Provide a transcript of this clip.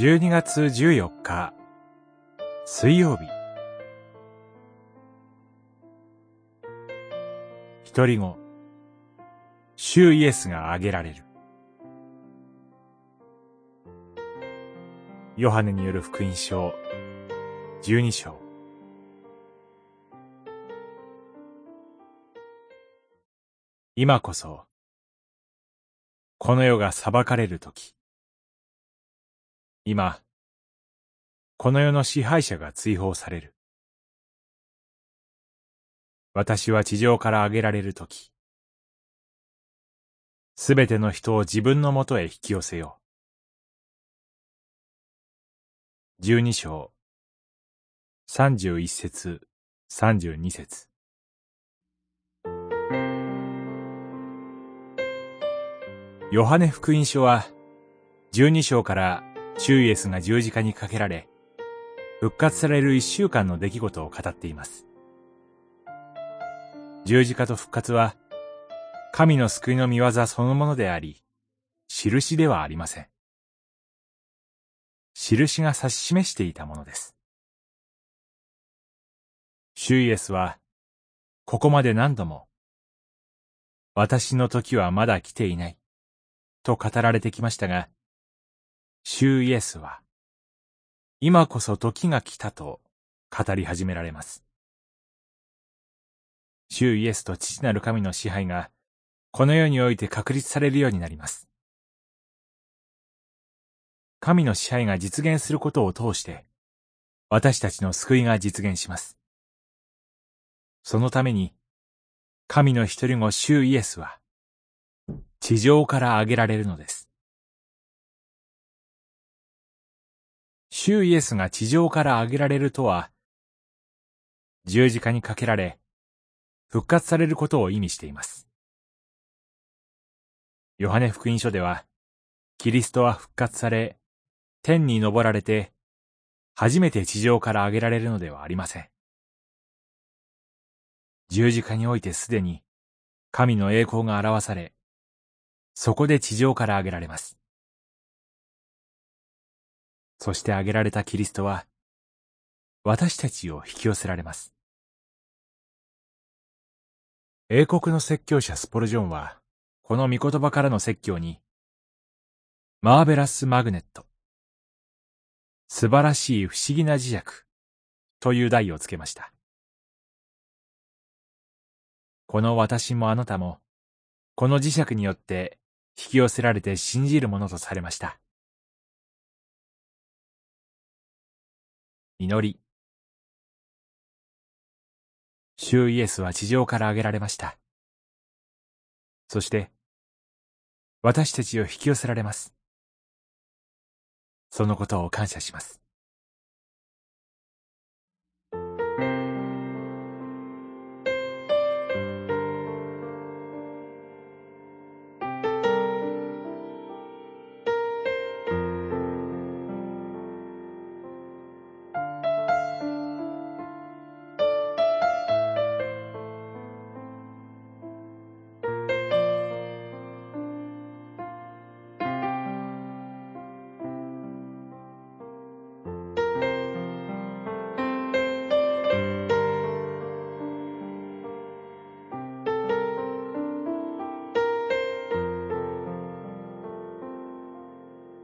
12月14日水曜日。一人後主イエスが挙げられる。ヨハネによる福音書12章。今こそこの世が裁かれる時。今、この世の支配者が追放される。私は地上から上げられるとき、すべての人を自分のもとへ引き寄せよう。十二章、三十一節、三十二節。ヨハネ福音書は、十二章からシュイエスが十字架にかけられ、復活される一週間の出来事を語っています。十字架と復活は、神の救いの見業そのものであり、印ではありません。印が指し示していたものです。シュイエスは、ここまで何度も、私の時はまだ来ていない、と語られてきましたが、主イエスは、今こそ時が来たと語り始められます。主イエスと父なる神の支配が、この世において確立されるようになります。神の支配が実現することを通して、私たちの救いが実現します。そのために、神の一人子主イエスは、地上から挙げられるのです。主イエスが地上から挙げられるとは、十字架にかけられ、復活されることを意味しています。ヨハネ福音書では、キリストは復活され、天に昇られて、初めて地上から挙げられるのではありません。十字架においてすでに、神の栄光が表され、そこで地上から挙げられます。そして挙げられたキリストは、私たちを引き寄せられます。英国の説教者スポルジョンは、この御言葉からの説教に、マーベラス・マグネット、素晴らしい不思議な磁石という題をつけました。この私もあなたも、この磁石によって引き寄せられて信じるものとされました。祈り。主イエスは地上から挙げられました。そして、私たちを引き寄せられます。そのことを感謝します。